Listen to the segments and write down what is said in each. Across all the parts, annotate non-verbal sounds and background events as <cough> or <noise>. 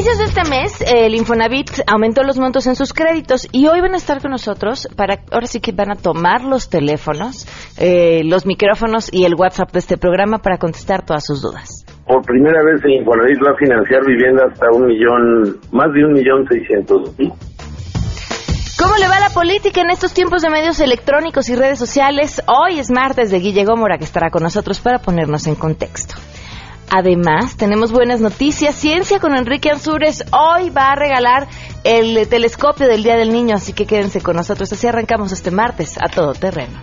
inicios de este mes, el Infonavit aumentó los montos en sus créditos y hoy van a estar con nosotros para, ahora sí que van a tomar los teléfonos, eh, los micrófonos y el WhatsApp de este programa para contestar todas sus dudas. Por primera vez el Infonavit va a financiar vivienda hasta un millón, más de un millón seiscientos. ¿Cómo le va la política en estos tiempos de medios electrónicos y redes sociales? Hoy es martes de Guille Gómora que estará con nosotros para ponernos en contexto. Además, tenemos buenas noticias. Ciencia con Enrique Ansures hoy va a regalar el telescopio del Día del Niño, así que quédense con nosotros. Así arrancamos este martes a todo terreno.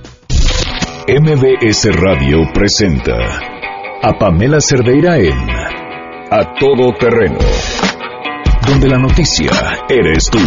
MBS Radio presenta a Pamela Cerdeira en A Todo Terreno, donde la noticia eres tú.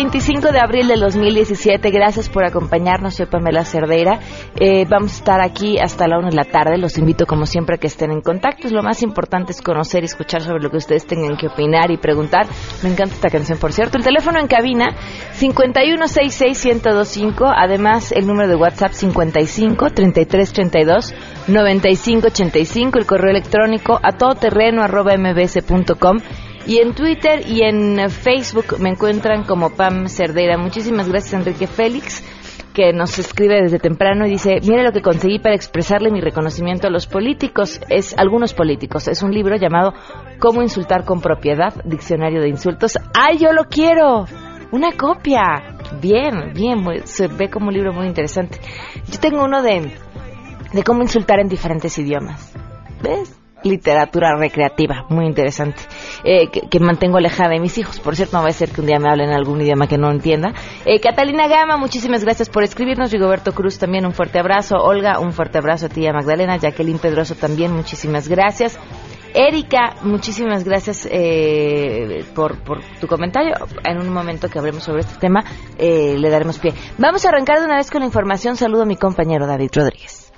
De abril del 2017. Gracias por acompañarnos. Soy Pamela Cerdeira. Eh, vamos a estar aquí hasta la una de la tarde. Los invito, como siempre, a que estén en contacto. Lo más importante es conocer y escuchar sobre lo que ustedes tengan que opinar y preguntar. Me encanta esta canción, por cierto. El teléfono en cabina 5166125. Además, el número de WhatsApp 55 3332 9585. El correo electrónico a todoterreno arroba mbs.com y en Twitter y en Facebook me encuentran como Pam Cerdera. Muchísimas gracias, Enrique Félix, que nos escribe desde temprano y dice, mire lo que conseguí para expresarle mi reconocimiento a los políticos, es algunos políticos. Es un libro llamado Cómo insultar con propiedad, diccionario de insultos. ¡Ay, yo lo quiero! Una copia. Bien, bien, se ve como un libro muy interesante. Yo tengo uno de, de cómo insultar en diferentes idiomas. ¿Ves? Literatura recreativa, muy interesante, eh, que, mantengo alejada de mis hijos. Por cierto, no va a ser que un día me hablen algún idioma que no entienda. Eh, Catalina Gama, muchísimas gracias por escribirnos. Rigoberto Cruz también un fuerte abrazo. Olga, un fuerte abrazo a tía Magdalena. Jacqueline Pedroso también, muchísimas gracias. Erika, muchísimas gracias eh, por, por, tu comentario. En un momento que hablemos sobre este tema, le daremos pie. Vamos a arrancar de una vez con la información. Saludo a mi compañero David Rodríguez.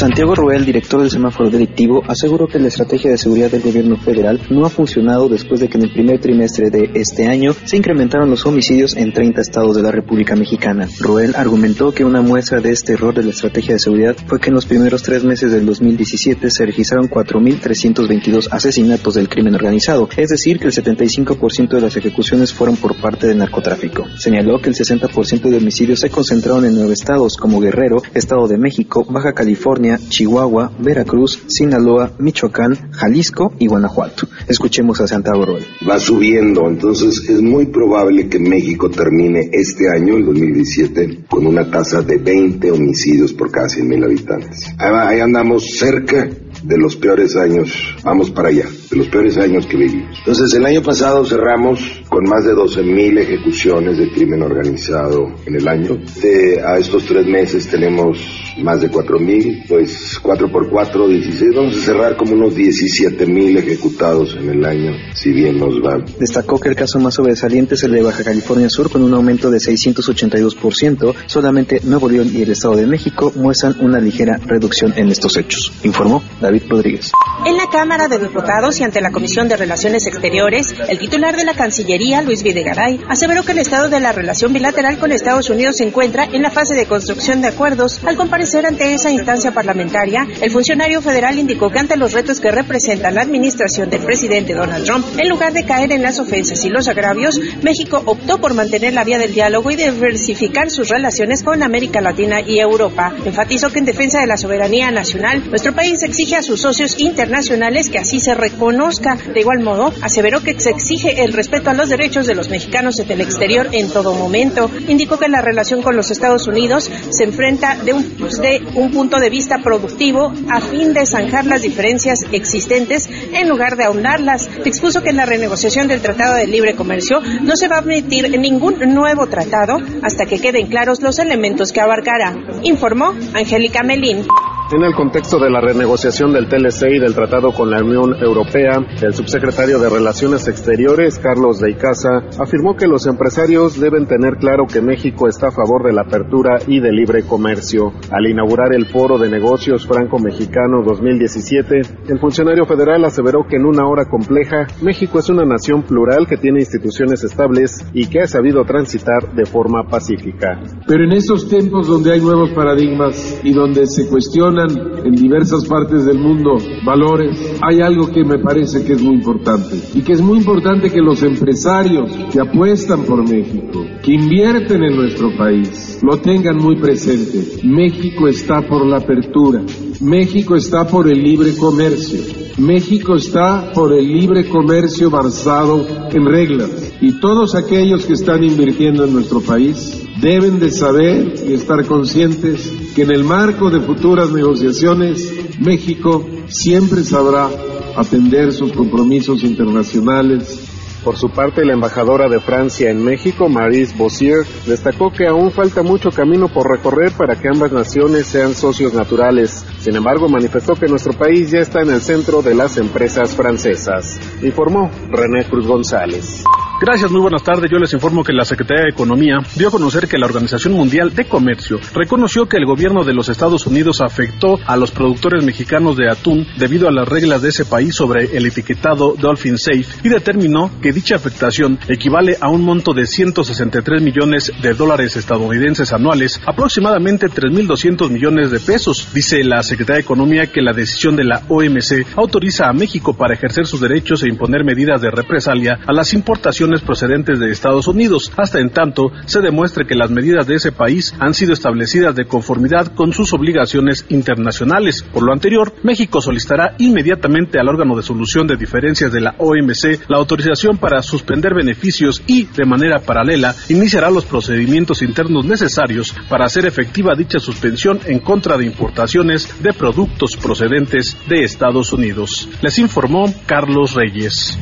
Santiago Ruel, director del semáforo delictivo, aseguró que la estrategia de seguridad del gobierno federal no ha funcionado después de que en el primer trimestre de este año se incrementaron los homicidios en 30 estados de la República Mexicana. Ruel argumentó que una muestra de este error de la estrategia de seguridad fue que en los primeros tres meses del 2017 se registraron 4.322 asesinatos del crimen organizado, es decir, que el 75% de las ejecuciones fueron por parte del narcotráfico. Señaló que el 60% de homicidios se concentraron en nueve estados como Guerrero, Estado de México, Baja California, Chihuahua, Veracruz, Sinaloa, Michoacán, Jalisco y Guanajuato. Escuchemos a Santiago Roel. Va subiendo, entonces es muy probable que México termine este año, el 2017, con una tasa de 20 homicidios por cada 100.000 habitantes. Ahí andamos cerca de los peores años, vamos para allá, de los peores años que vivimos. Entonces, el año pasado cerramos con más de 12.000 ejecuciones de crimen organizado en el año. De, a estos tres meses tenemos más de 4.000, pues 4 por 4, 16. Vamos a cerrar como unos 17.000 ejecutados en el año, si bien nos va. Destacó que el caso más sobresaliente es el de Baja California Sur, con un aumento de 682%. Solamente Nuevo León y el Estado de México muestran una ligera reducción en estos hechos, informó David Rodríguez. En la Cámara de Diputados y ante la Comisión de Relaciones Exteriores, el titular de la Cancillería, Luis Videgaray, aseveró que el estado de la relación bilateral con Estados Unidos se encuentra en la fase de construcción de acuerdos al comparecer ante esa instancia parlamentaria, el funcionario federal indicó que ante los retos que representa la administración del presidente Donald Trump, en lugar de caer en las ofensas y los agravios, México optó por mantener la vía del diálogo y diversificar sus relaciones con América Latina y Europa. Enfatizó que en defensa de la soberanía nacional, nuestro país exige a sus socios internacionales que así se reconozcan De igual modo, aseveró que se exige el respeto a los derechos de los mexicanos en el exterior en todo momento. Indicó que la relación con los Estados Unidos se enfrenta de un, punto de vista productivo a fin de zanjar las diferencias existentes en lugar de ahondarlas. Expuso que en la renegociación del Tratado de Libre Comercio no se va a emitir ningún nuevo tratado hasta que queden claros los elementos que abarcará, informó Angélica Melín. En el contexto de la renegociación del TLC y del tratado con la Unión Europea, el subsecretario de Relaciones Exteriores, Carlos de Icaza, afirmó que los empresarios deben tener claro que México está a favor de la apertura y del libre comercio. Al inaugurar el Foro de Negocios Franco-Mexicano 2017, el funcionario federal aseveró que en una hora compleja, México es una nación plural que tiene instituciones estables y que ha sabido transitar de forma pacífica. Pero en esos tiempos donde hay nuevos paradigmas y donde se cuestiona en diversas partes del mundo valores, hay algo que me parece que es muy importante y que es muy importante que los empresarios que apuestan por México, que invierten en nuestro país, lo tengan muy presente. México está por la apertura, México está por el libre comercio, México está por el libre comercio basado en reglas y todos aquellos que están invirtiendo en nuestro país deben de saber y estar conscientes que en el marco de futuras negociaciones México siempre sabrá atender sus compromisos internacionales por su parte, la embajadora de Francia en México, Maris Bossier, destacó que aún falta mucho camino por recorrer para que ambas naciones sean socios naturales. Sin embargo, manifestó que nuestro país ya está en el centro de las empresas francesas. Informó René Cruz González. Gracias, muy buenas tardes. Yo les informo que la Secretaría de Economía dio a conocer que la Organización Mundial de Comercio reconoció que el gobierno de los Estados Unidos afectó a los productores mexicanos de atún debido a las reglas de ese país sobre el etiquetado Dolphin Safe y determinó que dicha afectación equivale a un monto de 163 millones de dólares estadounidenses anuales, aproximadamente 3.200 millones de pesos. Dice la Secretaría de Economía que la decisión de la OMC autoriza a México para ejercer sus derechos e imponer medidas de represalia a las importaciones procedentes de Estados Unidos, hasta en tanto se demuestre que las medidas de ese país han sido establecidas de conformidad con sus obligaciones internacionales. Por lo anterior, México solicitará inmediatamente al órgano de solución de diferencias de la OMC la autorización para suspender beneficios y, de manera paralela, iniciará los procedimientos internos necesarios para hacer efectiva dicha suspensión en contra de importaciones de productos procedentes de Estados Unidos. Les informó Carlos Reyes.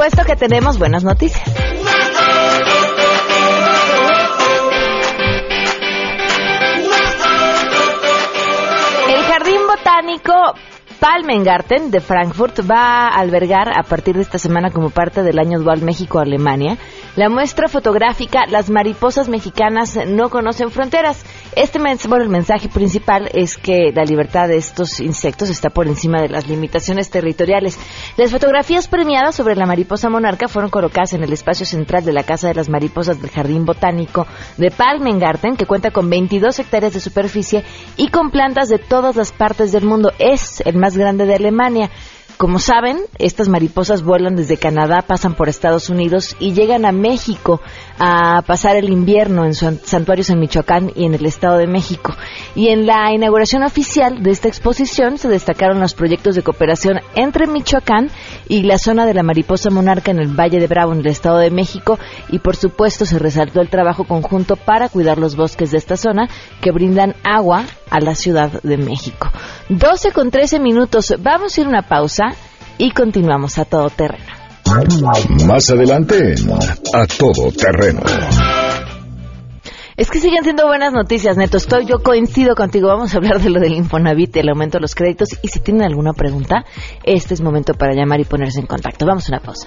Supuesto que tenemos buenas noticias. El Jardín Botánico Palmengarten de Frankfurt va a albergar a partir de esta semana como parte del año dual México-Alemania la muestra fotográfica Las mariposas mexicanas no conocen fronteras. Este bueno, el mensaje principal es que la libertad de estos insectos está por encima de las limitaciones territoriales. Las fotografías premiadas sobre la mariposa monarca fueron colocadas en el espacio central de la Casa de las Mariposas del Jardín Botánico de Palmengarten, que cuenta con 22 hectáreas de superficie y con plantas de todas las partes del mundo. Es el más grande de Alemania. Como saben, estas mariposas vuelan desde Canadá, pasan por Estados Unidos y llegan a México a pasar el invierno en santuarios en Michoacán y en el Estado de México. Y en la inauguración oficial de esta exposición se destacaron los proyectos de cooperación entre Michoacán y la zona de la mariposa monarca en el Valle de Bravo, en el Estado de México. Y por supuesto se resaltó el trabajo conjunto para cuidar los bosques de esta zona que brindan agua a la Ciudad de México. 12 con 13 minutos. Vamos a ir a una pausa y continuamos a todo terreno. Más adelante, a todo terreno. Es que siguen siendo buenas noticias, Neto. Estoy, yo coincido contigo. Vamos a hablar de lo del Infonavit, el aumento de los créditos. Y si tienen alguna pregunta, este es momento para llamar y ponerse en contacto. Vamos a una pausa.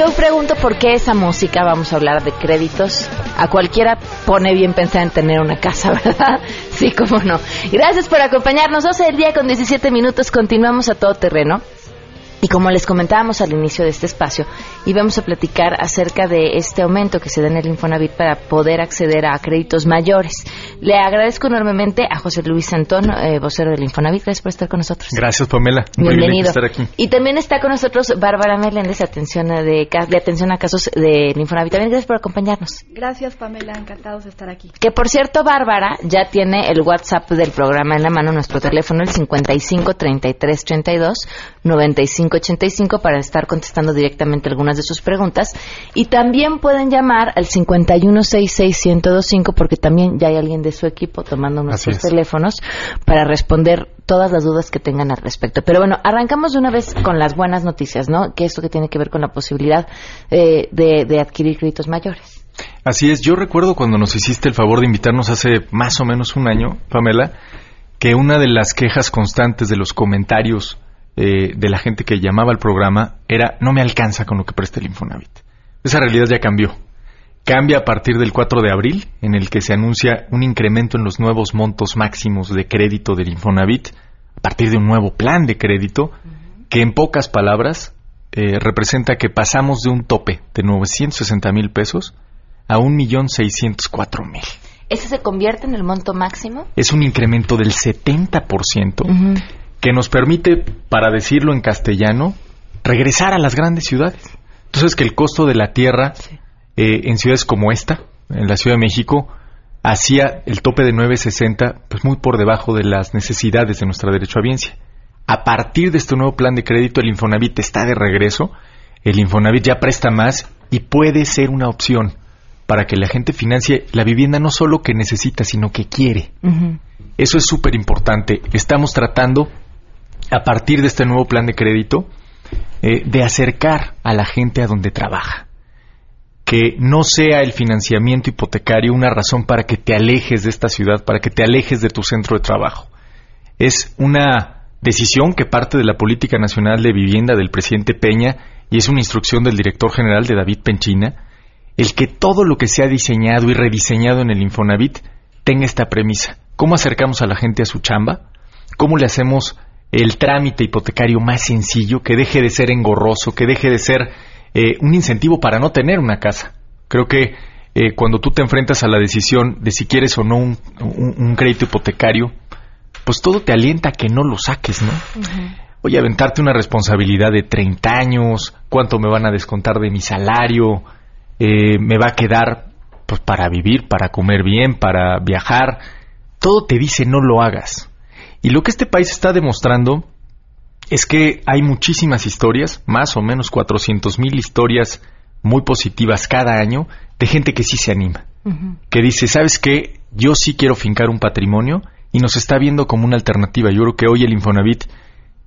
yo pregunto por qué esa música, vamos a hablar de créditos, a cualquiera pone bien pensada en tener una casa, <laughs> ¿verdad? Sí, cómo no. Gracias por acompañarnos. 12 del día con 17 minutos. Continuamos a todo terreno. Y como les comentábamos al inicio de este espacio, íbamos a platicar acerca de este aumento que se da en el Infonavit para poder acceder a créditos mayores. Le agradezco enormemente a José Luis Antón, eh, vocero del Infonavit. Gracias por estar con nosotros. Gracias, Pamela. Bienvenido. estar aquí. Y también está con nosotros Bárbara Meléndez, de atención, de, de atención a casos del Infonavit. También gracias por acompañarnos. Gracias, Pamela. Encantados de estar aquí. Que por cierto, Bárbara ya tiene el WhatsApp del programa en la mano, nuestro teléfono, el 55 33 32 95 85 para estar contestando directamente algunas de sus preguntas. Y también pueden llamar al 51661025 porque también ya hay alguien de su equipo tomando nuestros teléfonos para responder todas las dudas que tengan al respecto. Pero bueno, arrancamos de una vez con las buenas noticias, ¿no? Que esto que tiene que ver con la posibilidad eh, de, de adquirir créditos mayores. Así es, yo recuerdo cuando nos hiciste el favor de invitarnos hace más o menos un año, Pamela, que una de las quejas constantes de los comentarios eh, de la gente que llamaba al programa era no me alcanza con lo que presta el Infonavit. Esa realidad ya cambió. Cambia a partir del 4 de abril, en el que se anuncia un incremento en los nuevos montos máximos de crédito del Infonavit, a partir de un nuevo plan de crédito, que en pocas palabras eh, representa que pasamos de un tope de 960 mil pesos a 1.604.000. ¿Ese se convierte en el monto máximo? Es un incremento del 70% que nos permite, para decirlo en castellano, regresar a las grandes ciudades. Entonces que el costo de la tierra eh, en ciudades como esta, en la Ciudad de México, hacía el tope de 9.60 pues muy por debajo de las necesidades de nuestra derecho a biencia. A partir de este nuevo plan de crédito, el Infonavit está de regreso. El Infonavit ya presta más y puede ser una opción para que la gente financie la vivienda no solo que necesita, sino que quiere. Eso es súper importante. Estamos tratando a partir de este nuevo plan de crédito, eh, de acercar a la gente a donde trabaja. Que no sea el financiamiento hipotecario una razón para que te alejes de esta ciudad, para que te alejes de tu centro de trabajo. Es una decisión que parte de la Política Nacional de Vivienda del presidente Peña y es una instrucción del director general de David Penchina, el que todo lo que se ha diseñado y rediseñado en el Infonavit tenga esta premisa. ¿Cómo acercamos a la gente a su chamba? ¿Cómo le hacemos el trámite hipotecario más sencillo, que deje de ser engorroso, que deje de ser eh, un incentivo para no tener una casa. Creo que eh, cuando tú te enfrentas a la decisión de si quieres o no un, crédito hipotecario, pues todo te alienta a que no lo saques, ¿no? Oye, aventarte una responsabilidad de 30 años, cuánto me van a descontar de mi salario, eh, me va a quedar pues para vivir, para comer bien, para viajar, todo te dice no lo hagas. Y lo que este país está demostrando es que hay muchísimas historias, más o menos 400 mil historias muy positivas cada año de gente que sí se anima, que dice, ¿sabes qué? Yo sí quiero fincar un patrimonio y nos está viendo como una alternativa. Yo creo que hoy el Infonavit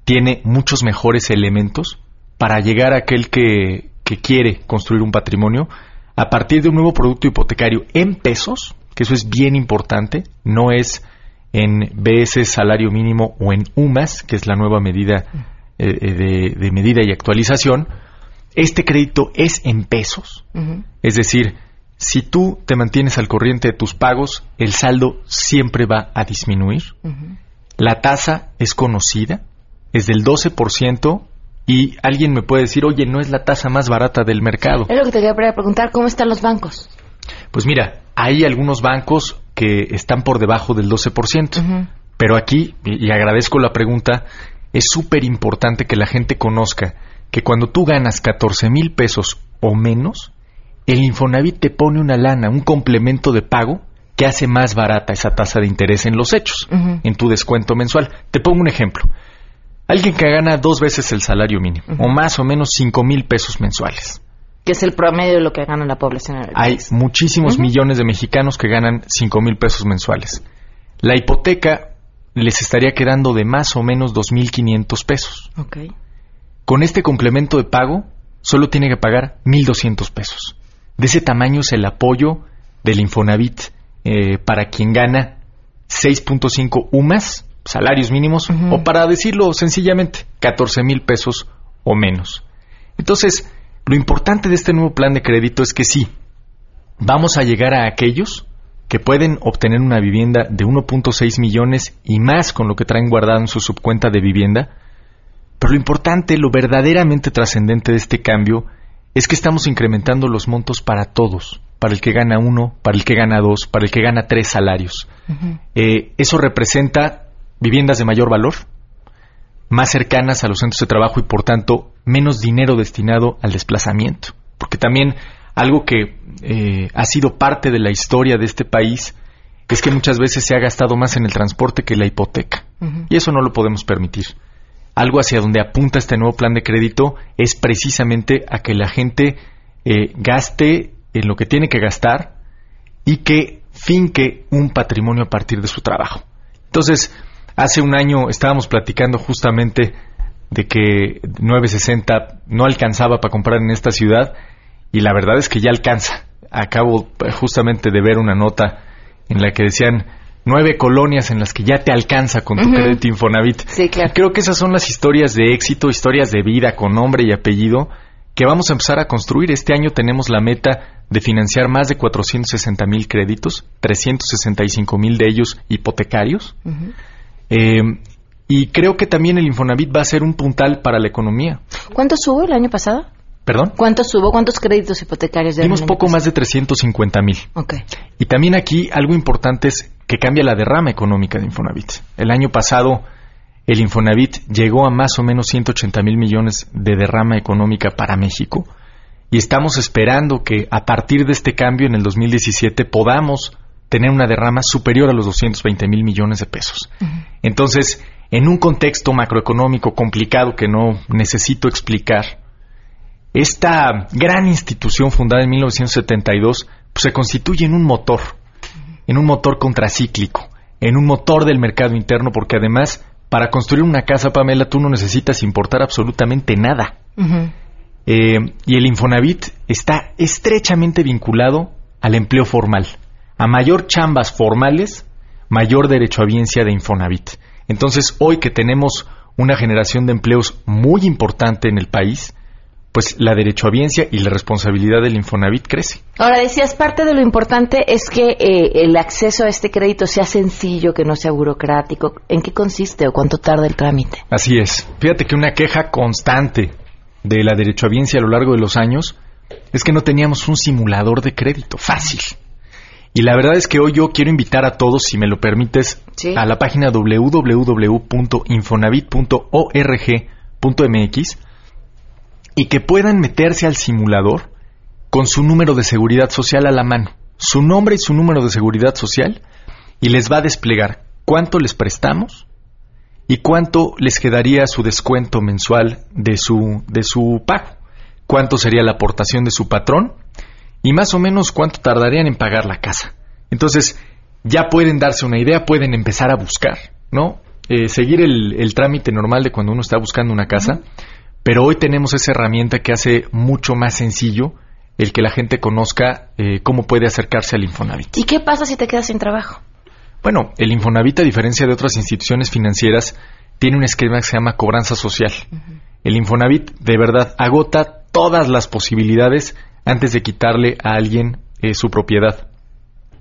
tiene muchos mejores elementos para llegar a aquel que, que quiere construir un patrimonio a partir de un nuevo producto hipotecario en pesos, que eso es bien importante, no es en BS salario mínimo o en UMAS, que es la nueva medida eh, eh, de, medida y actualización, este crédito es en pesos. Es decir, si tú te mantienes al corriente de tus pagos, el saldo siempre va a disminuir. La tasa es conocida, es del 12% y alguien me puede decir, oye, no es la tasa más barata del mercado. Es lo que te quería preguntar, ¿cómo están los bancos? Pues mira, hay algunos bancos que están por debajo del 12%. Pero aquí, y, agradezco la pregunta, es súper importante que la gente conozca que cuando tú ganas 14 mil pesos o menos, el Infonavit te pone una lana, un complemento de pago que hace más barata esa tasa de interés en los hechos, en tu descuento mensual. Te pongo un ejemplo. Alguien que gana dos veces el salario mínimo, o más o menos 5 mil pesos mensuales que es el promedio de lo que gana la población. Hay muchísimos millones de mexicanos que ganan 5 mil pesos mensuales. La hipoteca les estaría quedando de más o menos 2.500 pesos. Okay. Con este complemento de pago, solo tiene que pagar 1.200 pesos. De ese tamaño es el apoyo del Infonavit eh, para quien gana 6.5 UMAS, salarios mínimos, o para decirlo sencillamente, 14 mil pesos o menos. Entonces, Lo importante de este nuevo plan de crédito es que sí, vamos a llegar a aquellos que pueden obtener una vivienda de 1.6 millones y más con lo que traen guardado en su subcuenta de vivienda. Pero lo importante, lo verdaderamente trascendente de este cambio es que estamos incrementando los montos para todos, para el que gana uno, para el que gana dos, para el que gana tres salarios. Eh, eso representa viviendas de mayor valor, más cercanas a los centros de trabajo y por tanto menos dinero destinado al desplazamiento. Porque también algo que eh, ha sido parte de la historia de este país es que muchas veces se ha gastado más en el transporte que la hipoteca. Y eso no lo podemos permitir. Algo hacia donde apunta este nuevo plan de crédito es precisamente a que la gente eh, gaste en lo que tiene que gastar y que finque un patrimonio a partir de su trabajo. Entonces, hace un año estábamos platicando justamente de que 960 no alcanzaba para comprar en esta ciudad y la verdad es que ya alcanza. Acabo eh, justamente de ver una nota en la que decían nueve colonias en las que ya te alcanza con tu crédito Infonavit. Sí, claro. Creo que esas son las historias de éxito, historias de vida con nombre y apellido que vamos a empezar a construir. Este año tenemos la meta de financiar más de 460 mil créditos, 365 mil de ellos hipotecarios. Eh, y creo que también el Infonavit va a ser un puntal para la economía. ¿Cuánto subo el año pasado? ¿Perdón? ¿Cuánto subo? ¿Cuántos créditos hipotecarios Dimos poco más de 350 mil. Ok. Y también aquí algo importante es que cambia la derrama económica de Infonavit. El año pasado el Infonavit llegó a más o menos 180 mil millones de derrama económica para México y estamos esperando que a partir de este cambio en el 2017 podamos tener una derrama superior a los 220 mil millones de pesos. Entonces, en un contexto macroeconómico complicado que no necesito explicar, esta gran institución fundada en 1972 pues, se constituye en un motor, en un motor contracíclico, en un motor del mercado interno, porque además para construir una casa, Pamela, tú no necesitas importar absolutamente nada. Eh, y el Infonavit está estrechamente vinculado al empleo formal. A mayor chambas formales, mayor derecho a biencia de Infonavit. Entonces, hoy que tenemos una generación de empleos muy importante en el país, pues la derechohabiencia y la responsabilidad del Infonavit crece. Ahora decías, parte de lo importante es que eh, el acceso a este crédito sea sencillo, que no sea burocrático. ¿En qué consiste o cuánto tarda el trámite? Así es. Fíjate que una queja constante de la derechohabiencia a lo largo de los años es que no teníamos un simulador de crédito fácil. Y la verdad es que hoy yo quiero invitar a todos, si me lo permites, Sí. a la página www.infonavit.org.mx y que puedan meterse al simulador con su número de seguridad social a la mano, su nombre y su número de seguridad social, y les va a desplegar cuánto les prestamos y cuánto les quedaría su descuento mensual de su, de su pago, cuánto sería la aportación de su patrón y más o menos cuánto tardarían en pagar la casa. Entonces, ya pueden darse una idea, pueden empezar a buscar, ¿no? Eh, seguir el, el trámite normal de cuando uno está buscando una casa, pero hoy tenemos esa herramienta que hace mucho más sencillo el que la gente conozca eh, cómo puede acercarse al Infonavit. ¿Y qué pasa si te quedas sin trabajo? Bueno, el Infonavit, a diferencia de otras instituciones financieras, tiene un esquema que se llama cobranza social. El Infonavit, de verdad, agota todas las posibilidades antes de quitarle a alguien eh, su propiedad.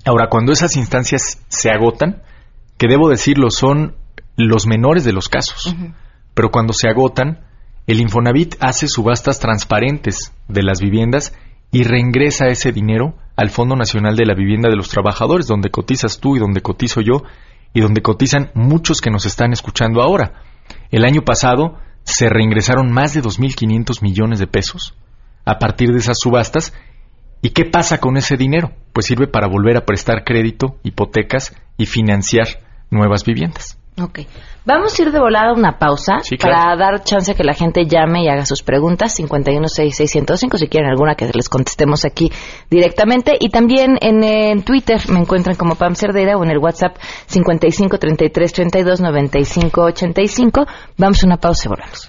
Ahora, cuando esas instancias se agotan, que debo decirlo, son los menores de los casos, pero cuando se agotan, el Infonavit hace subastas transparentes de las viviendas y reingresa ese dinero al Fondo Nacional de la Vivienda de los Trabajadores, donde cotizas tú y donde cotizo yo y donde cotizan muchos que nos están escuchando ahora. El año pasado se reingresaron más de 2.500 millones de pesos a partir de esas subastas. ¿Y qué pasa con ese dinero? Pues sirve para volver a prestar crédito, hipotecas y financiar nuevas viviendas. Ok. Vamos a ir de volada a una pausa Sí, claro. para dar chance a que la gente llame y haga sus preguntas. 5166105, si quieren alguna que les contestemos aquí directamente. Y también en, en Twitter me encuentran como Pam Cerdeira o en el WhatsApp 5533329585. Vamos a una pausa y volvemos.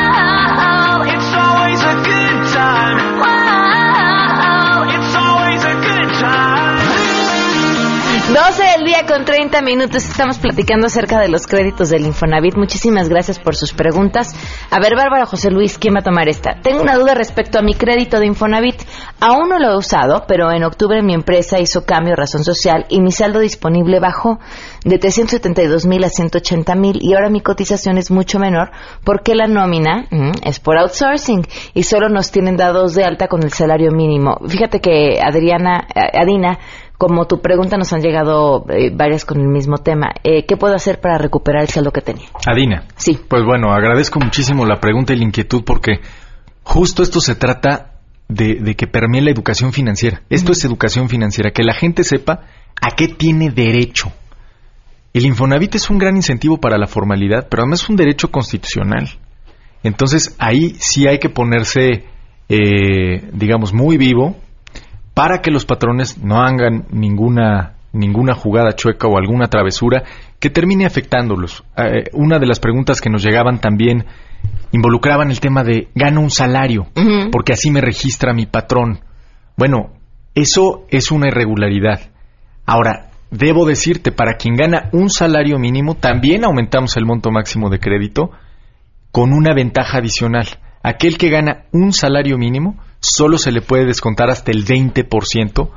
12 del día con 30 minutos. Estamos platicando acerca de los créditos del Infonavit. Muchísimas gracias por sus preguntas. A ver, Bárbara José Luis, ¿quién va a tomar esta? Tengo una duda respecto a mi crédito de Infonavit. Aún no lo he usado, pero en octubre mi empresa hizo cambio razón social y mi saldo disponible bajó de 372 mil a 180 mil y ahora mi cotización es mucho menor porque la nómina mm, es por outsourcing y solo nos tienen dados de alta con el salario mínimo. Fíjate que Adriana, eh, Adina, como tu pregunta nos han llegado eh, varias con el mismo tema. Eh, ¿Qué puedo hacer para recuperar el saldo que tenía? Adina. Sí. Pues bueno, agradezco muchísimo la pregunta y la inquietud porque justo esto se trata de, que permee la educación financiera. Esto es educación financiera, que la gente sepa a qué tiene derecho. El Infonavit es un gran incentivo para la formalidad, pero además es un derecho constitucional. Entonces ahí sí hay que ponerse, eh, digamos, muy vivo para que los patrones no hagan ninguna ninguna jugada chueca o alguna travesura que termine afectándolos. Eh, una de las preguntas que nos llegaban también involucraban el tema de gano un salario, porque así me registra mi patrón. Bueno, eso es una irregularidad. Ahora, debo decirte, para quien gana un salario mínimo, también aumentamos el monto máximo de crédito con una ventaja adicional. Aquel que gana un salario mínimo solo se le puede descontar hasta el 20%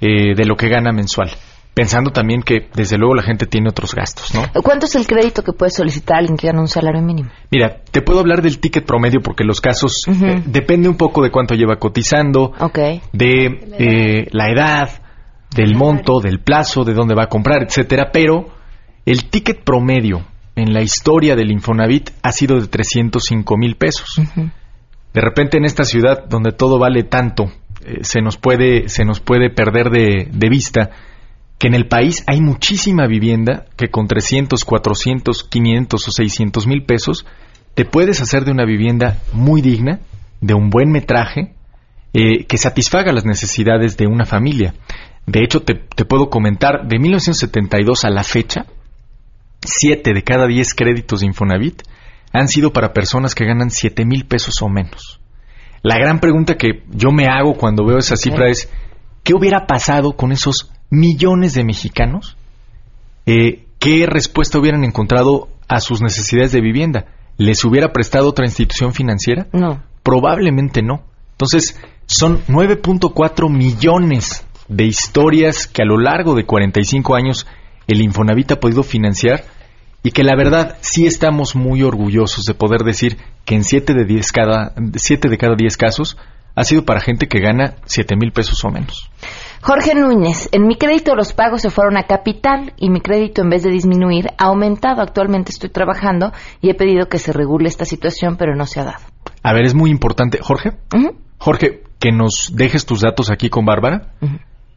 eh, de lo que gana mensual. Pensando también que, desde luego, la gente tiene otros gastos, ¿no? ¿Cuánto es el crédito que puede solicitar alguien que gana un salario mínimo? Mira, te puedo hablar del ticket promedio porque los casos eh, depende un poco de cuánto lleva cotizando, de eh, la edad, del monto, del plazo, de dónde va a comprar, etcétera. Pero el ticket promedio en la historia del Infonavit ha sido de 305 mil pesos. De repente en esta ciudad donde todo vale tanto, eh, se, nos puede, se nos puede perder de, de vista que en el país hay muchísima vivienda que con 300, 400, 500 o 600 mil pesos te puedes hacer de una vivienda muy digna, de un buen metraje, eh, que satisfaga las necesidades de una familia. De hecho, te, te, puedo comentar, de 1972 a la fecha, 7 de cada 10 créditos de Infonavit han sido para personas que ganan 7 mil pesos o menos. La gran pregunta que yo me hago cuando veo esa cifra es, ¿qué hubiera pasado con esos millones de mexicanos? Eh, ¿Qué respuesta hubieran encontrado a sus necesidades de vivienda? ¿Les hubiera prestado otra institución financiera? No. Probablemente no. Entonces, son 9.4 millones de historias que a lo largo de 45 años el Infonavit ha podido financiar y que la verdad sí estamos muy orgullosos de poder decir que en 7 de, 10 cada, siete de cada 10 casos ha sido para gente que gana 7 mil pesos o menos. Jorge Núñez, en mi crédito los pagos se fueron a capital y mi crédito en vez de disminuir ha aumentado. Actualmente estoy trabajando y he pedido que se regule esta situación, pero no se ha dado. A ver, es muy importante. Jorge, Jorge, que nos dejes tus datos aquí con Bárbara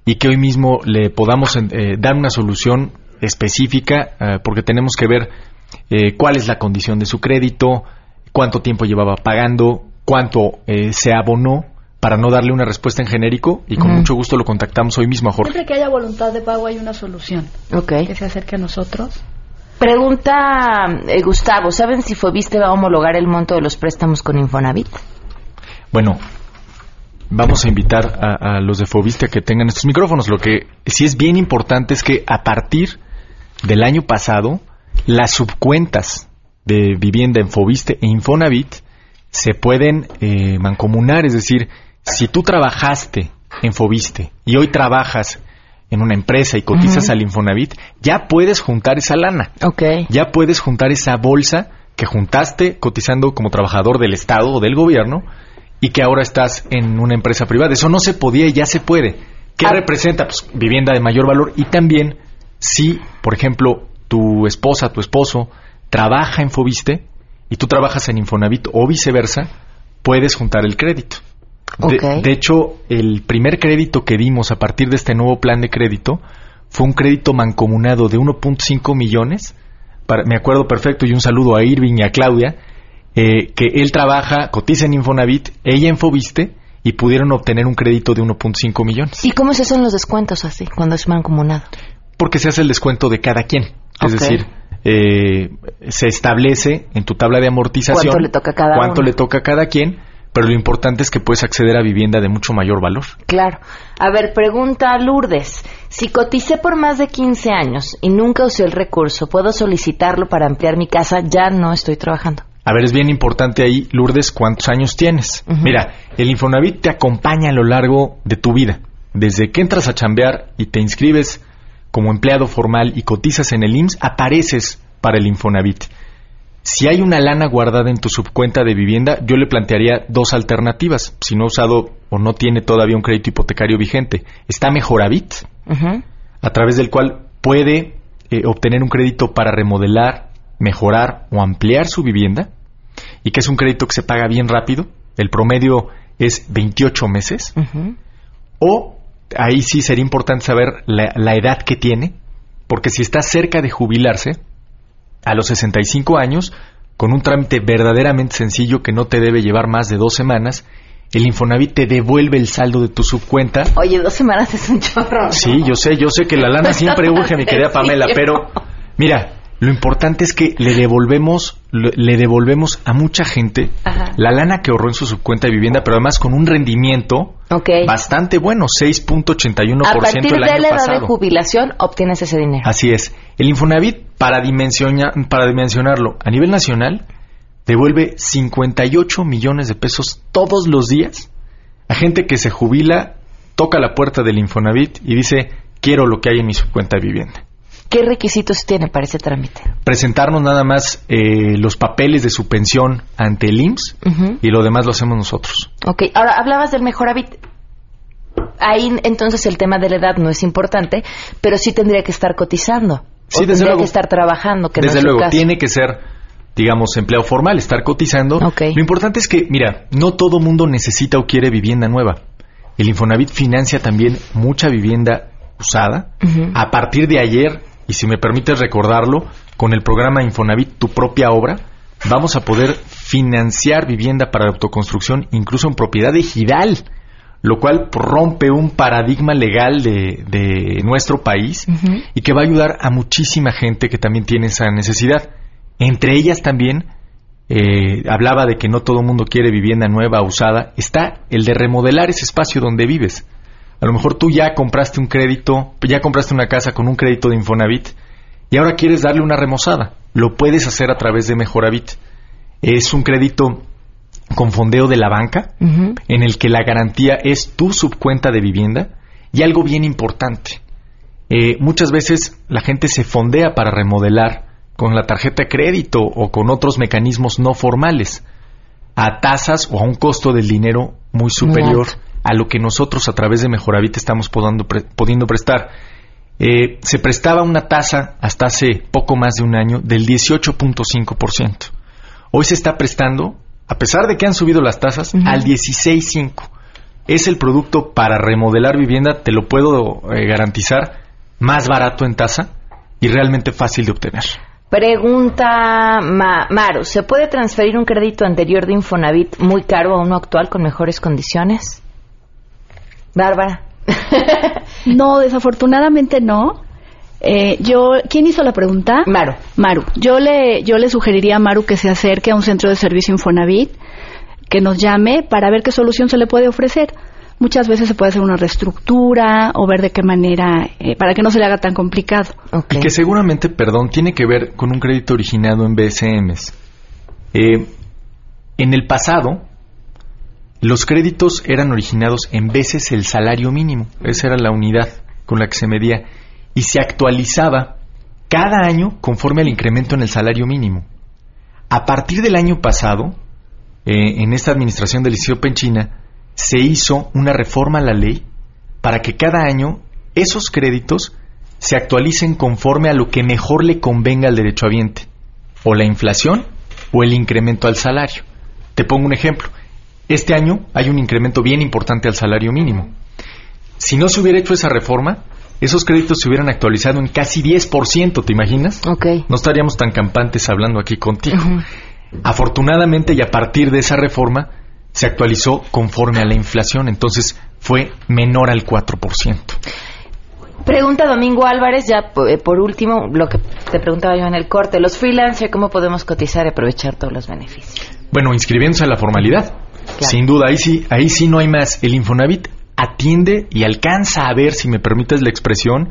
y que hoy mismo le podamos eh, dar una solución específica, eh, porque tenemos que ver eh, cuál es la condición de su crédito, cuánto tiempo llevaba pagando, cuánto eh, se abonó, para no darle una respuesta en genérico y con mucho gusto lo contactamos hoy mismo a Jorge. Siempre que haya voluntad de pago hay una solución. Okay. Que se acerque a nosotros. Pregunta Gustavo, ¿saben si Fobiste va a homologar el monto de los préstamos con Infonavit? Bueno, vamos a invitar a, los de Fobiste a que tengan estos micrófonos. Lo que sí es bien importante es que a partir del año pasado, las subcuentas de vivienda en Fobiste e Infonavit se pueden eh, mancomunar, es decir, si tú trabajaste en Fobiste y hoy trabajas en una empresa y cotizas al Infonavit, ya puedes juntar esa lana. Okay. Ya puedes juntar esa bolsa que juntaste cotizando como trabajador del Estado o del gobierno y que ahora estás en una empresa privada. Eso no se podía y ya se puede. ¿Qué ah. representa? Pues vivienda de mayor valor y también si, por ejemplo, tu esposa, tu esposo trabaja en Fobiste y tú trabajas en Infonavit o viceversa, puedes juntar el crédito. De, hecho, el primer crédito que dimos a partir de este nuevo plan de crédito fue un crédito mancomunado de 1.5 millones. me acuerdo perfecto y un saludo a Irving y a Claudia, eh, que él trabaja, cotiza en Infonavit, ella en Fobiste y pudieron obtener un crédito de 1.5 millones. ¿Y cómo se hacen los descuentos así, cuando es mancomunado? Porque se hace el descuento de cada quien. Es decir, eh, se establece en tu tabla de amortización ¿Cuánto le toca a cada cuánto uno? le toca a cada quien, pero lo importante es que puedes acceder a vivienda de mucho mayor valor. Claro. A ver, pregunta Lourdes. Si coticé por más de 15 años y nunca usé el recurso, ¿puedo solicitarlo para ampliar mi casa? Ya no estoy trabajando. A ver, es bien importante ahí, Lourdes, cuántos años tienes. Mira, el Infonavit te acompaña a lo largo de tu vida. Desde que entras a chambear y te inscribes como empleado formal y cotizas en el IMSS, apareces para el Infonavit. Si hay una lana guardada en tu subcuenta de vivienda, yo le plantearía dos alternativas. Si no ha usado o no tiene todavía un crédito hipotecario vigente, está Mejoravit, Ujú. a través del cual puede eh, obtener un crédito para remodelar, mejorar o ampliar su vivienda y que es un crédito que se paga bien rápido. El promedio es 28 meses. O ahí sí sería importante saber la, la edad que tiene, porque si está cerca de jubilarse, a los 65 años, con un trámite verdaderamente sencillo que no te debe llevar más de dos semanas, el Infonavit te devuelve el saldo de tu subcuenta. Oye, dos semanas es un chorro. ¿no? Sí, yo sé, yo sé que la lana siempre urge, mi querida <laughs> Pamela, pero mira, lo importante es que le devolvemos, le devolvemos a mucha gente Ajá. la lana que ahorró en su subcuenta de vivienda, pero además con un rendimiento bastante bueno, 6.81% A partir el de la edad de jubilación obtienes ese dinero. Así es. El Infonavit, para, dimensiona- para dimensionarlo a nivel nacional, devuelve 58 millones de pesos todos los días a gente que se jubila, toca la puerta del Infonavit y dice, quiero lo que hay en mi subcuenta de vivienda. ¿Qué requisitos tiene para ese trámite? Presentarnos nada más eh, los papeles de su pensión ante el IMSS y lo demás lo hacemos nosotros. Ok, ahora hablabas del mejor hábito. Ahí entonces el tema de la edad no es importante, pero sí tendría que estar cotizando. Sí, o desde tendría luego. que estar trabajando, que Desde luego, caso. tiene que ser, digamos, empleado formal, estar cotizando. Ok. Lo importante es que, mira, no todo mundo necesita o quiere vivienda nueva. El Infonavit financia también mucha vivienda usada. A partir de ayer, y si me permites recordarlo, con el programa Infonavit Tu propia obra, vamos a poder financiar vivienda para autoconstrucción, incluso en propiedad ejidal, lo cual rompe un paradigma legal de, de nuestro país y que va a ayudar a muchísima gente que también tiene esa necesidad. Entre ellas también, eh, hablaba de que no todo el mundo quiere vivienda nueva, usada, está el de remodelar ese espacio donde vives. A lo mejor tú ya compraste un crédito, ya compraste una casa con un crédito de Infonavit y ahora quieres darle una remozada. Lo puedes hacer a través de Mejoravit. Es un crédito con fondeo de la banca en el que la garantía es tu subcuenta de vivienda y algo bien importante. eh, muchas veces la gente se fondea para remodelar con la tarjeta de crédito o con otros mecanismos no formales a tasas o a un costo del dinero muy superior. A lo que nosotros a través de Mejoravit estamos podando pre- pudiendo prestar. Eh, se prestaba una tasa hasta hace poco más de un año del 18.5%. Hoy se está prestando, a pesar de que han subido las tasas, al 16.5%. Es el producto para remodelar vivienda, te lo puedo eh, garantizar, más barato en tasa y realmente fácil de obtener. Pregunta Ma- Maru, ¿se puede transferir un crédito anterior de Infonavit muy caro a uno actual con mejores condiciones? Bárbara. <laughs> No, desafortunadamente no. Eh, yo, ¿quién hizo la pregunta? Maru. Maru. Yo le, yo le sugeriría a Maru que se acerque a un centro de servicio Infonavit, que nos llame para ver qué solución se le puede ofrecer. Muchas veces se puede hacer una reestructura o ver de qué manera, eh, para que no se le haga tan complicado. Y que seguramente, perdón, tiene que ver con un crédito originado en BSMs. Eh, en el pasado, los créditos eran originados en veces el salario mínimo. Esa era la unidad con la que se medía. Y se actualizaba cada año conforme al incremento en el salario mínimo. A partir del año pasado, eh, en esta administración del Liceo Penchina, se hizo una reforma a la ley para que cada año esos créditos se actualicen conforme a lo que mejor le convenga al derechohabiente, o la inflación o el incremento al salario. Te pongo un ejemplo. Este año hay un incremento bien importante al salario mínimo. Si no se hubiera hecho esa reforma, esos créditos se hubieran actualizado en casi 10%, ¿te imaginas? Ok. No estaríamos tan campantes hablando aquí contigo. Afortunadamente y a partir de esa reforma se actualizó conforme a la inflación, entonces fue menor al 4%. Pregunta Domingo Álvarez, ya eh, por último, lo que te preguntaba yo en el corte, los freelancers, ¿cómo podemos cotizar y aprovechar todos los beneficios? Bueno, inscribiéndose a la formalidad. Sin duda, ahí sí, ahí sí no hay más. El Infonavit atiende y alcanza a ver, si me permites la expresión,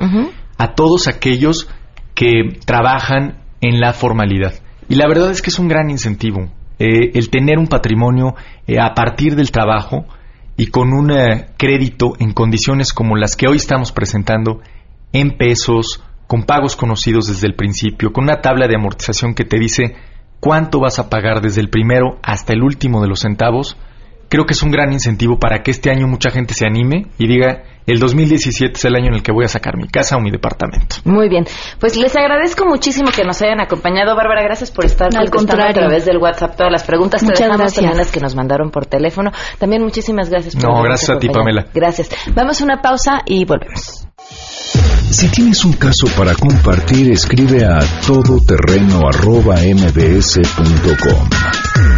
a todos aquellos que trabajan en la formalidad. Y la verdad es que es un gran incentivo. Eh, el tener un patrimonio eh, a partir del trabajo y con un eh, crédito en condiciones como las que hoy estamos presentando, en pesos, con pagos conocidos desde el principio, con una tabla de amortización que te dice cuánto vas a pagar desde el primero hasta el último de los centavos, creo que es un gran incentivo para que este año mucha gente se anime y diga, el 2017 es el año en el que voy a sacar mi casa o mi departamento. Muy bien. Pues les agradezco muchísimo que nos hayan acompañado. Bárbara, gracias por estar Al contestando a través del WhatsApp todas las preguntas. Muchas Te dejamos gracias. también las que nos mandaron por teléfono. También muchísimas gracias por No, gracias a ti. Pamela. Gracias. Vamos a una pausa y volvemos. Si tienes un caso para compartir, escribe a todoterreno.mbs.com.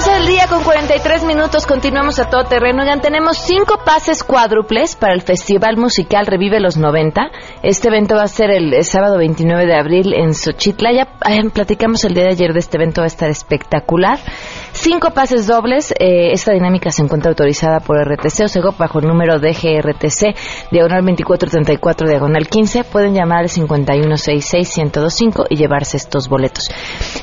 12 del día con 43 minutos, continuamos a todo terreno. Oigan, tenemos cinco pases cuádruples para el Festival Musical Revive los 90. Este evento va a ser el, sábado 29 de abril en Xochitla. Ya eh, platicamos el día de ayer de este evento, va a estar espectacular. Cinco pases dobles. eh, esta dinámica se encuentra autorizada por RTC o SEGOP bajo el número de GRTC, diagonal 2434, diagonal 15. Pueden llamar al 5166-1025 y llevarse estos boletos.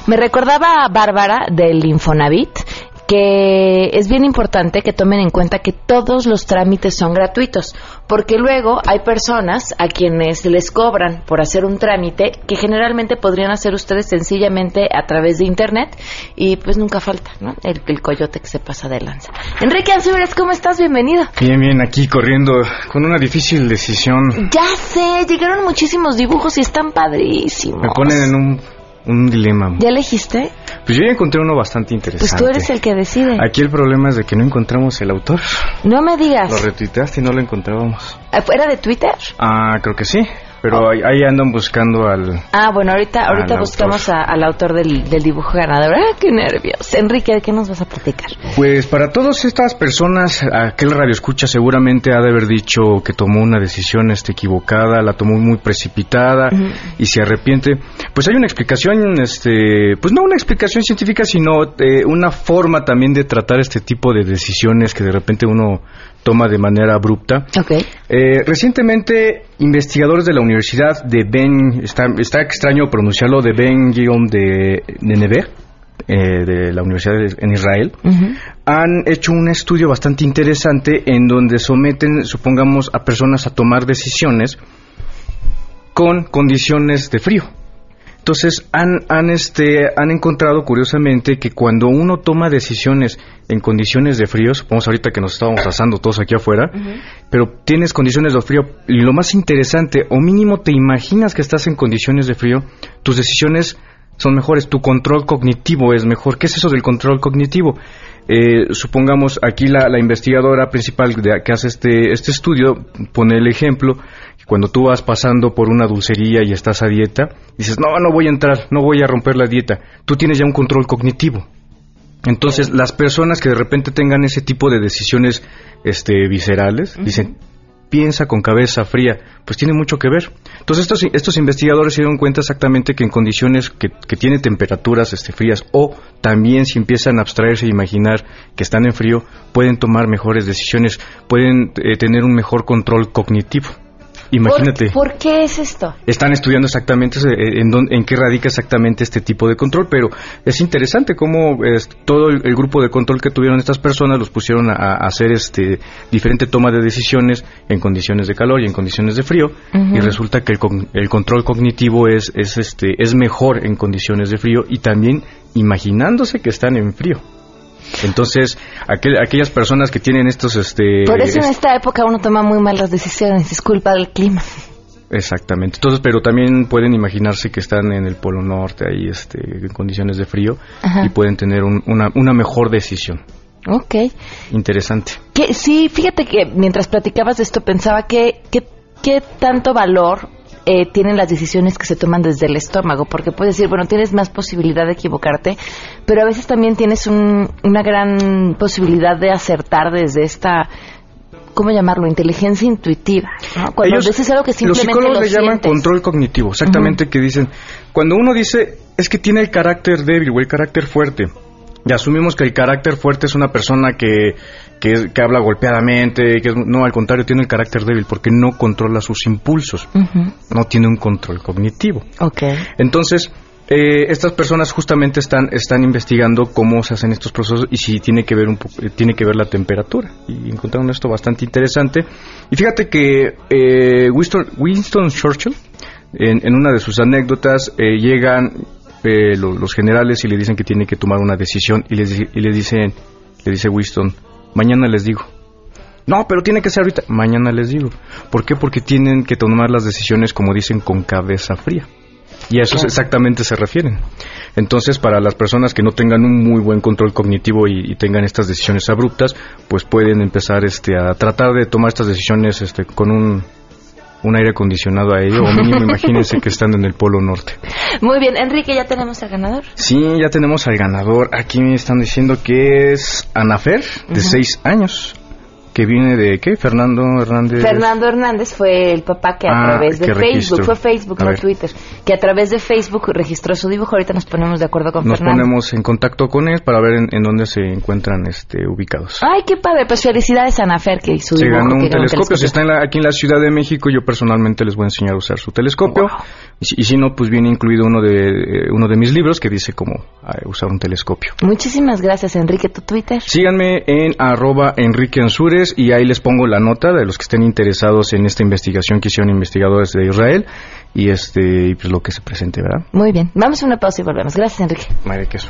Me recordaba a Bárbara del Infonavit que es bien importante que tomen en cuenta que todos los trámites son gratuitos, porque luego hay personas a quienes les cobran por hacer un trámite que generalmente podrían hacer ustedes sencillamente a través de internet y pues nunca falta, ¿no? El, el coyote que se pasa de lanza. Enrique Ansúrez, ¿cómo estás? Bienvenido. Bien, bien, aquí corriendo con una difícil decisión. Ya sé, llegaron muchísimos dibujos y están padrísimos. Me ponen en un, un dilema. ¿Ya elegiste? Pues yo ya encontré uno bastante interesante. Pues tú eres el que decide. Aquí el problema es de que no encontramos el autor. No me digas. Lo retuiteaste y no lo encontrábamos. ¿Era de Twitter? Ah, creo que sí. Pero ahí, ahí andan buscando al... Ah, bueno, ahorita, ahorita Al buscamos a- al autor del, del dibujo ganador. ¡Ah, qué nervios! Enrique, ¿de qué nos vas a platicar? Pues para todas estas personas, aquel radio escucha seguramente ha de haber dicho que tomó una decisión este, equivocada, la tomó muy precipitada y se arrepiente. Pues hay una explicación, este, pues no una explicación científica, sino eh, una forma también de tratar este tipo de decisiones que de repente uno toma de manera abrupta. Eh, recientemente, investigadores de la Universidad de Ben, está, está extraño pronunciarlo, de Ben Guillaume de Neneve, eh, de la Universidad de- en Israel, han hecho un estudio bastante interesante en donde someten, supongamos, a personas a tomar decisiones con condiciones de frío. Entonces han, han, este, han encontrado curiosamente que cuando uno toma decisiones en condiciones de frío, supongamos ahorita que nos estábamos asando todos aquí afuera, pero tienes condiciones de frío y lo más interesante, o mínimo te imaginas que estás en condiciones de frío, tus decisiones son mejores, tu control cognitivo es mejor. ¿Qué es eso del control cognitivo? Eh, supongamos aquí la, la investigadora principal de- que hace este, este estudio pone el ejemplo que cuando tú vas pasando por una dulcería y estás a dieta, dices, no, no voy a entrar, no voy a romper la dieta. Tú tienes ya un control cognitivo. Entonces, las personas que de repente tengan ese tipo de decisiones este, viscerales, dicen, piensa con cabeza fría, pues tiene mucho que ver. Entonces, estos, estos investigadores se dieron cuenta exactamente que en condiciones que, que tienen temperaturas este, frías o también si empiezan a abstraerse e imaginar que están en frío, pueden tomar mejores decisiones, pueden eh, tener un mejor control cognitivo. Imagínate. ¿Por, por qué es esto? Están estudiando exactamente eh, en, dónde- en qué radica exactamente este tipo de control, pero es interesante cómo es, todo el, el grupo de control que tuvieron estas personas los pusieron a, a hacer este diferente toma de decisiones en condiciones de calor y en condiciones de frío y resulta que el, el control cognitivo es, es este es mejor en condiciones de frío y también imaginándose que están en frío. Entonces, aquel- aquellas personas que tienen estos este Por eso en es- esta época uno toma muy malas decisiones, es culpa del clima. Exactamente. Entonces, pero también pueden imaginarse que están en el Polo Norte, ahí este, en condiciones de frío, Ajá. y pueden tener un- una, una mejor decisión. Ok. Interesante. Que, sí, fíjate que mientras platicabas de esto pensaba que, que qué tanto valor eh, tienen las decisiones que se toman desde el estómago, porque puedes decir, bueno, tienes más posibilidad de equivocarte, pero a veces también tienes una gran posibilidad de acertar desde esta ¿cómo llamarlo? Inteligencia intuitiva. Cuando Ellos, veces algo que simplemente los psicólogos le llaman control cognitivo, exactamente, que dicen, cuando uno dice, es que tiene el carácter débil o el carácter fuerte, y asumimos que el carácter fuerte es una persona que, que, habla golpeadamente, que no, al contrario, tiene el carácter débil porque no controla sus impulsos, no tiene un control cognitivo. Okay. Entonces, eh, estas personas justamente están, están investigando cómo se hacen estos procesos y si tiene que ver un eh, tiene que ver la temperatura y encontraron esto bastante interesante y fíjate que eh, Winston, Winston Churchill en, una de sus anécdotas llegan los generales y le dicen que tiene que tomar una decisión y, les, y le dicen le dice Winston mañana les digo no, pero tiene que ser ahorita. Mañana les digo. ¿Por qué? Porque tienen que tomar las decisiones, como dicen, con cabeza fría. Y a eso exactamente se refieren. Entonces, para las personas que no tengan un muy buen control cognitivo y, tengan estas decisiones abruptas, pues pueden empezar este, a tratar de tomar estas decisiones este, con un, un aire acondicionado a ello, o mínimo <laughs> imagínense que están en el Polo Norte. Muy bien, Enrique, ¿ya tenemos al ganador? Sí, ya tenemos al ganador. Aquí me están diciendo que es Anafer, de seis años que viene de qué? Fernando Hernández. Fernando Hernández fue el papá que a ah, través de Facebook, fue Facebook, no Twitter, que a través de Facebook registró su dibujo. Ahorita nos ponemos de acuerdo con nos Fernando. Nos ponemos en contacto con él para ver en, dónde se encuentran este, ubicados. Ay, qué padre. Pues felicidades a Anafer que hizo Se ganó un telescopio. Si está aquí en la Ciudad de México, yo personalmente les voy a enseñar a usar su telescopio. Y, si, no, pues viene incluido uno de, uno de mis libros que dice cómo ah, usar un telescopio. Muchísimas gracias, Enrique. ¿Tu Twitter? Síganme en arroba Enrique Ansures y ahí les pongo la nota de los que estén interesados en esta investigación que hicieron investigadores de Israel y este y pues lo que se presente, ¿verdad? Muy bien. Vamos a una pausa y volvemos. Gracias, Enrique. Madre queso.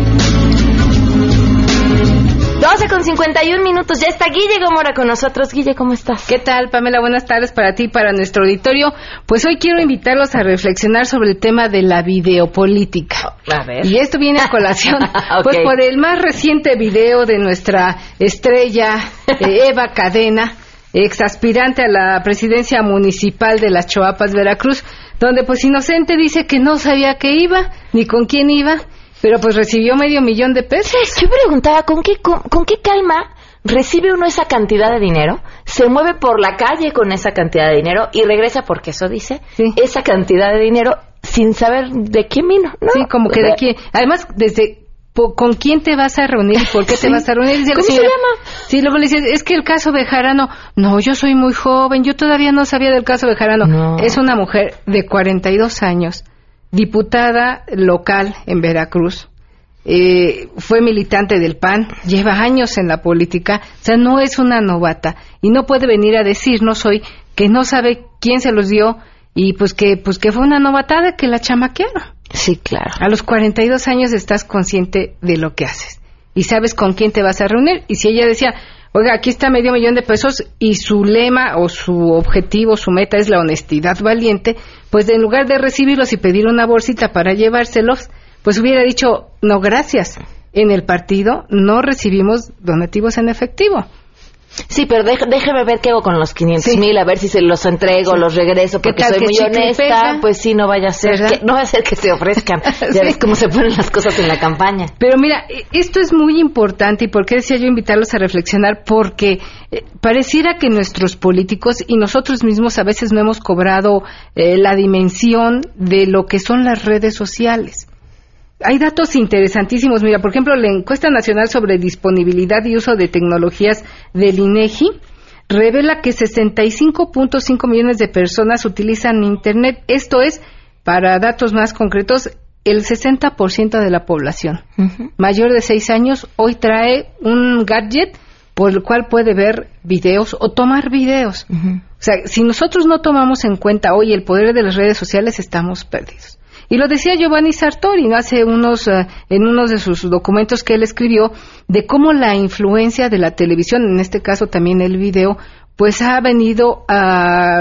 12 con 51 minutos, ya está Guille Gómora con nosotros. Guille, ¿cómo estás? ¿Qué tal, Pamela? Buenas tardes para ti y para nuestro auditorio. Pues hoy quiero invitarlos a reflexionar sobre el tema de la videopolítica. A ver. Y esto viene a colación, <laughs> pues por el más reciente video de nuestra estrella eh, <laughs> Eva Cadena, ex aspirante a la presidencia municipal de las Choapas, Veracruz, donde pues inocente dice que no sabía qué iba, ni con quién iba, pero pues recibió medio millón de pesos. Yo preguntaba, ¿con qué, con, qué calma recibe uno esa cantidad de dinero, se mueve por la calle con esa cantidad de dinero y regresa, porque eso dice, esa cantidad de dinero sin saber de quién vino. ¿no? Sí, como que de quién. Además, desde con quién te vas a reunir y por qué te vas a reunir. ¿Cómo se llama? Sí, luego le dices, es que el caso Bejarano, no, yo soy muy joven, yo todavía no sabía del caso Bejarano. No. Es una mujer de 42 años diputada local en Veracruz. Eh, fue militante del PAN, lleva años en la política, o sea, no es una novata y no puede venir a decirnos hoy que no sabe quién se los dio y pues que pues que fue una novatada que la chamaquearon. Sí, claro. A los 42 años estás consciente de lo que haces y sabes con quién te vas a reunir y si ella decía, oiga, aquí está medio millón de pesos y su lema o su objetivo, su meta es la honestidad valiente, pues en lugar de recibirlos y pedir una bolsita para llevárselos, pues hubiera dicho, no, gracias. En el partido no recibimos donativos en efectivo. Sí, pero déjeme ver qué hago con los 500 mil, a ver si se los entrego, los regreso, porque soy muy honesta, pues sí, no vaya a ser, que, no va a ser que se ofrezcan. <laughs> Ya ves cómo se ponen las cosas en la campaña. Pero mira, e, esto es muy importante y por qué decía yo invitarlos a reflexionar, porque eh, pareciera que nuestros políticos y nosotros mismos a veces no hemos cobrado eh, la dimensión de lo que son las redes sociales hay datos interesantísimos. Mira, por ejemplo, la encuesta nacional sobre disponibilidad y uso de tecnologías del INEGI revela que 65.5 millones de personas utilizan Internet. Esto es, para datos más concretos, el 60% de la población mayor de 6 años hoy trae un gadget por el cual puede ver videos o tomar videos. O sea, si nosotros no tomamos en cuenta hoy el poder de las redes sociales, estamos perdidos. Y lo decía Giovanni Sartori ¿no? hace unos, eh, en uno de sus documentos que él escribió, de cómo la influencia de la televisión, en este caso también el video, pues ha venido a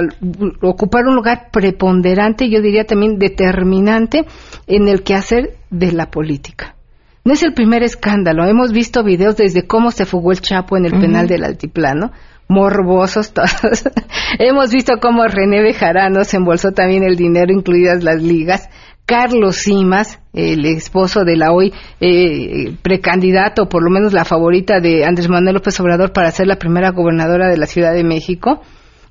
ocupar un lugar preponderante, yo diría también determinante, en el quehacer de la política. No es el primer escándalo, hemos visto videos desde cómo se fugó el Chapo en el penal del Altiplano, morbosos todos. <laughs> hemos visto cómo René Bejarano se embolsó también el dinero, incluidas las ligas. Carlos Simas, el esposo de la hoy eh, precandidato, por lo menos la favorita de Andrés Manuel López Obrador para ser la primera gobernadora de la Ciudad de México,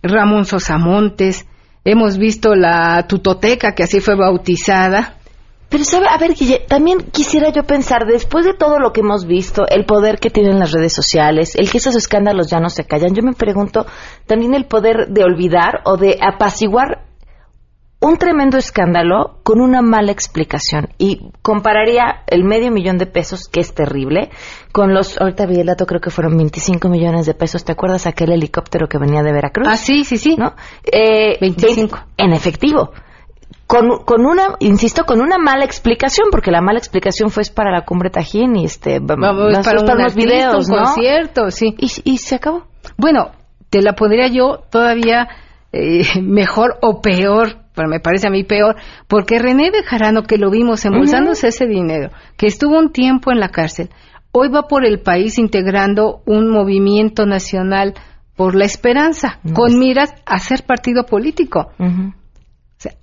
Ramón Sosamontes, hemos visto la tutoteca que así fue bautizada. Pero sabe, a ver, Guille, también quisiera yo pensar, después de todo lo que hemos visto, el poder que tienen las redes sociales, el que esos escándalos ya no se callan, yo me pregunto también el poder de olvidar o de apaciguar un tremendo escándalo con una mala explicación y compararía el medio millón de pesos, que es terrible, con los, ahorita vi el dato, creo que fueron 25 millones de pesos, ¿te acuerdas aquel helicóptero que venía de Veracruz? Ah, sí, sí, sí. ¿No? Eh, 25. en efectivo. Con, con, una, insisto, con una mala explicación, porque la mala explicación fue para la cumbre Tajín y este, vamos, para, para unos videos, un ¿no? concierto, sí. Y, y se acabó. Bueno, te la podría yo todavía eh, <laughs> mejor o peor pero me parece a mí peor, porque René Bejarano, que lo vimos embolsándose ese dinero, que estuvo un tiempo en la cárcel, hoy va por el país integrando un movimiento nacional por la esperanza, con miras a ser partido político.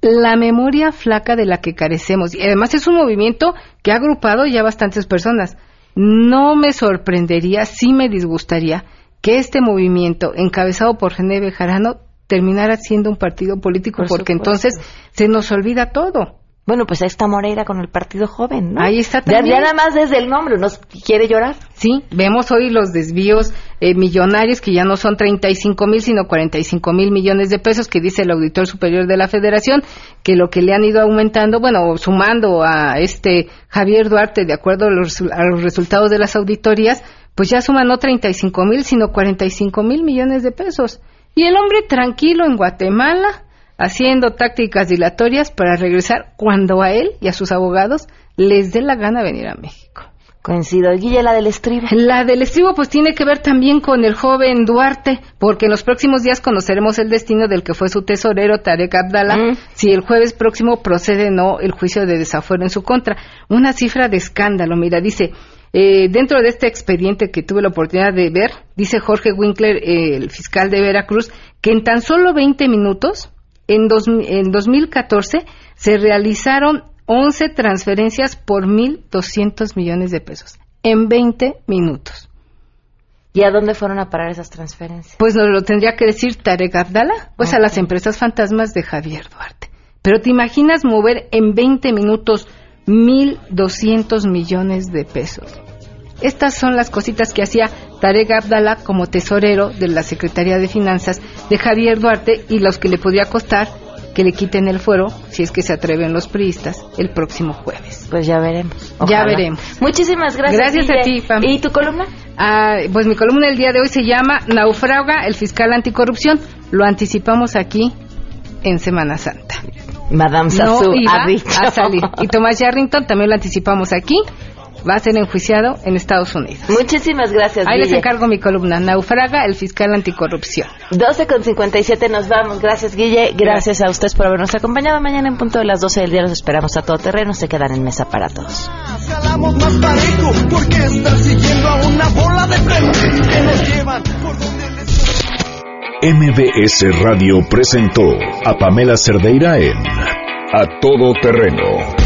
la memoria flaca de la que carecemos, y además es un movimiento que ha agrupado ya bastantes personas. No me sorprendería, sí me disgustaría que este movimiento, encabezado por René Bejarano, terminar siendo un partido político, porque entonces se nos olvida todo. Bueno, pues ahí está Moreira con el Partido Joven, ¿no? Ahí está también. Ya, nada más desde el nombre, nos quiere llorar. Sí, vemos hoy los desvíos eh, millonarios que ya no son 35 mil, sino 45 mil millones de pesos, que dice el auditor superior de la Federación, que lo que le han ido aumentando, bueno, sumando a este Javier Duarte, de acuerdo a los, a los resultados de las auditorías, pues ya suman no 35 mil, sino 45 mil millones de pesos. Y el hombre tranquilo en Guatemala, haciendo tácticas dilatorias para regresar cuando a él y a sus abogados les dé la gana venir a México. Coincido. Guille, la del estribo. La del estribo pues tiene que ver también con el joven Duarte, porque en los próximos días conoceremos el destino del que fue su tesorero Tarek Abdala, mm. si el jueves próximo procede o no el juicio de desafuero en su contra. Una cifra de escándalo, mira, dice, eh, dentro de este expediente que tuve la oportunidad de ver, dice Jorge Winkler, el fiscal de Veracruz, que en tan solo 20 minutos, en, en 2014, se realizaron 11 transferencias por 1.200 millones de pesos. En 20 minutos. ¿Y a dónde fueron a parar esas transferencias? Pues nos lo tendría que decir Tarek Abdala, pues a las empresas fantasmas de Javier Duarte. Pero te imaginas mover en 20 minutos 1.200 millones de pesos. Estas son las cositas que hacía Tarek Abdala como tesorero de la Secretaría de Finanzas de Javier Duarte y los que le podía costar que le quiten el fuero, si es que se atreven los priistas, el próximo jueves. Pues ya veremos. Ya veremos. Muchísimas gracias. Gracias a ti, Pam. ¿Y tu columna? Ah, pues mi columna el día de hoy se llama Naufraga, el fiscal anticorrupción. Lo anticipamos aquí en Semana Santa. Madame Sassou a salir. Y Tomás Yarrington también lo anticipamos aquí va a ser enjuiciado en Estados Unidos. Muchísimas gracias. Ahí les encargo mi columna, Naufraga, el fiscal anticorrupción. 12 con 57 nos vamos. Gracias, Guille. Gracias, a ustedes por habernos acompañado. Mañana en punto de las 12 del día los esperamos a todo terreno. Se quedan en mesa para todos. MBS Radio presentó a Pamela Cerdeira en A Todo Terreno